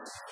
you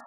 you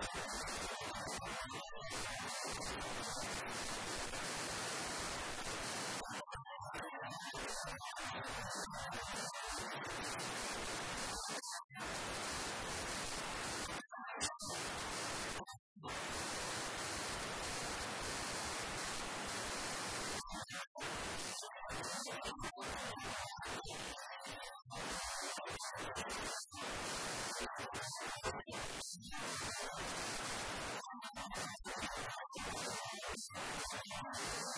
you Thank you.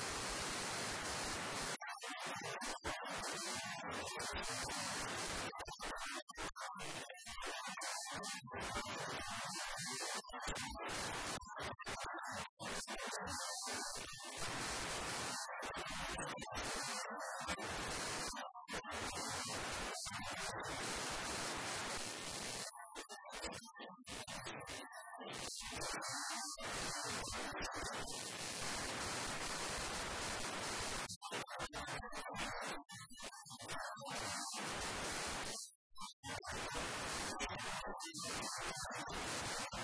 you